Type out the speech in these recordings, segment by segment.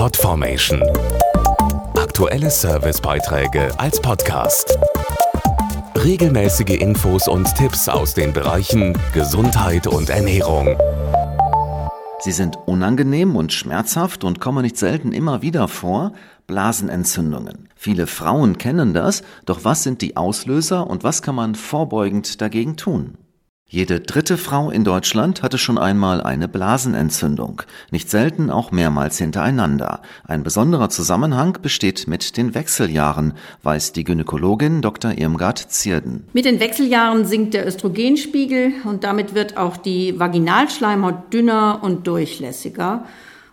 Podformation. Aktuelle Servicebeiträge als Podcast. Regelmäßige Infos und Tipps aus den Bereichen Gesundheit und Ernährung. Sie sind unangenehm und schmerzhaft und kommen nicht selten immer wieder vor. Blasenentzündungen. Viele Frauen kennen das, doch was sind die Auslöser und was kann man vorbeugend dagegen tun? Jede dritte Frau in Deutschland hatte schon einmal eine Blasenentzündung, nicht selten auch mehrmals hintereinander. Ein besonderer Zusammenhang besteht mit den Wechseljahren, weiß die Gynäkologin Dr. Irmgard Zierden. Mit den Wechseljahren sinkt der Östrogenspiegel und damit wird auch die Vaginalschleimhaut dünner und durchlässiger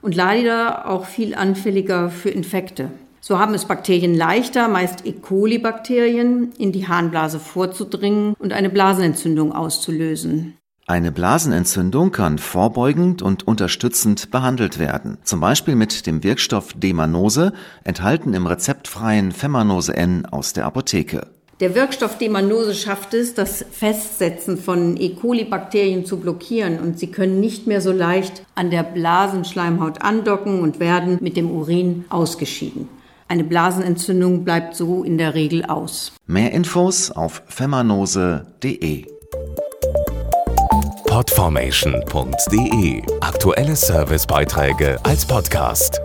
und leider auch viel anfälliger für Infekte. So haben es Bakterien leichter, meist E. coli-Bakterien, in die Harnblase vorzudringen und eine Blasenentzündung auszulösen. Eine Blasenentzündung kann vorbeugend und unterstützend behandelt werden, zum Beispiel mit dem Wirkstoff Demanose, enthalten im rezeptfreien Femanose N aus der Apotheke. Der Wirkstoff Demanose schafft es, das Festsetzen von E. coli-Bakterien zu blockieren und sie können nicht mehr so leicht an der Blasenschleimhaut andocken und werden mit dem Urin ausgeschieden. Eine Blasenentzündung bleibt so in der Regel aus. Mehr Infos auf femanose.de. Podformation.de Aktuelle Servicebeiträge als Podcast.